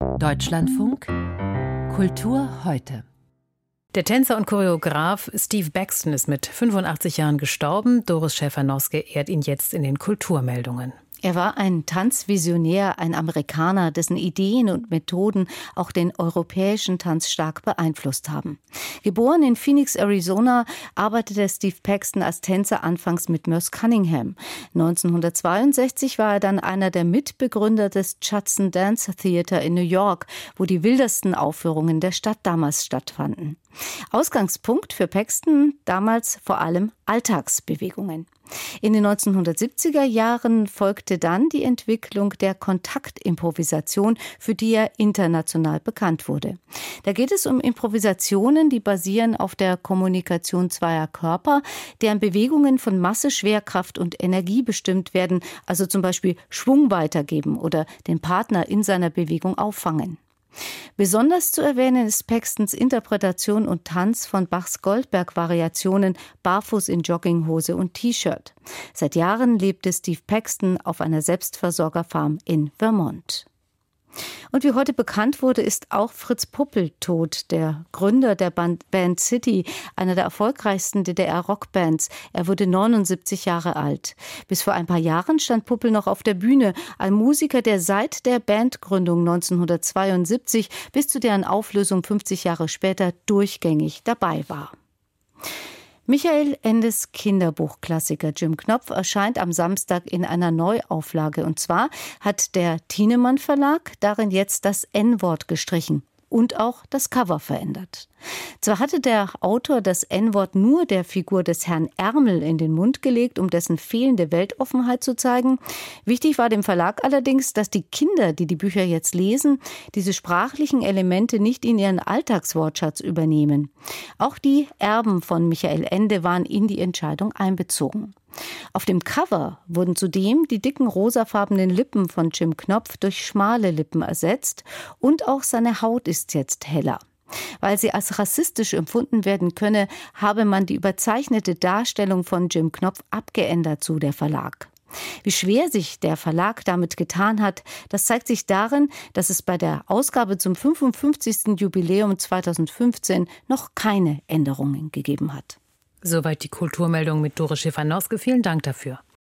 Deutschlandfunk Kultur heute. Der Tänzer und Choreograf Steve Baxton ist mit 85 Jahren gestorben. Doris Schäfer-Noske ehrt ihn jetzt in den Kulturmeldungen. Er war ein Tanzvisionär, ein Amerikaner, dessen Ideen und Methoden auch den europäischen Tanz stark beeinflusst haben. Geboren in Phoenix, Arizona, arbeitete Steve Paxton als Tänzer anfangs mit Merce Cunningham. 1962 war er dann einer der Mitbegründer des Judson Dance Theater in New York, wo die wildesten Aufführungen der Stadt damals stattfanden. Ausgangspunkt für Paxton damals vor allem Alltagsbewegungen. In den 1970er Jahren folgte dann die Entwicklung der Kontaktimprovisation, für die er international bekannt wurde. Da geht es um Improvisationen, die basieren auf der Kommunikation zweier Körper, deren Bewegungen von Masse, Schwerkraft und Energie bestimmt werden, also zum Beispiel Schwung weitergeben oder den Partner in seiner Bewegung auffangen. Besonders zu erwähnen ist Paxtons Interpretation und Tanz von Bachs Goldberg-Variationen barfuß in Jogginghose und T-Shirt. Seit Jahren lebte Steve Paxton auf einer Selbstversorgerfarm in Vermont. Und wie heute bekannt wurde, ist auch Fritz Puppel tot, der Gründer der Band City, einer der erfolgreichsten DDR-Rockbands. Er wurde 79 Jahre alt. Bis vor ein paar Jahren stand Puppel noch auf der Bühne, ein Musiker, der seit der Bandgründung 1972 bis zu deren Auflösung 50 Jahre später durchgängig dabei war. Michael Endes Kinderbuchklassiker Jim Knopf erscheint am Samstag in einer Neuauflage. Und zwar hat der Thienemann Verlag darin jetzt das N-Wort gestrichen und auch das Cover verändert. Zwar hatte der Autor das N-Wort nur der Figur des Herrn Ärmel in den Mund gelegt, um dessen fehlende Weltoffenheit zu zeigen. Wichtig war dem Verlag allerdings, dass die Kinder, die die Bücher jetzt lesen, diese sprachlichen Elemente nicht in ihren Alltagswortschatz übernehmen. Auch die Erben von Michael Ende waren in die Entscheidung einbezogen. Auf dem Cover wurden zudem die dicken rosafarbenen Lippen von Jim Knopf durch schmale Lippen ersetzt und auch seine Haut ist jetzt heller. Weil sie als rassistisch empfunden werden könne, habe man die überzeichnete Darstellung von Jim Knopf abgeändert, zu der Verlag. Wie schwer sich der Verlag damit getan hat, das zeigt sich darin, dass es bei der Ausgabe zum 55. Jubiläum 2015 noch keine Änderungen gegeben hat. Soweit die Kulturmeldung mit Doris Schiffernowske. Vielen Dank dafür.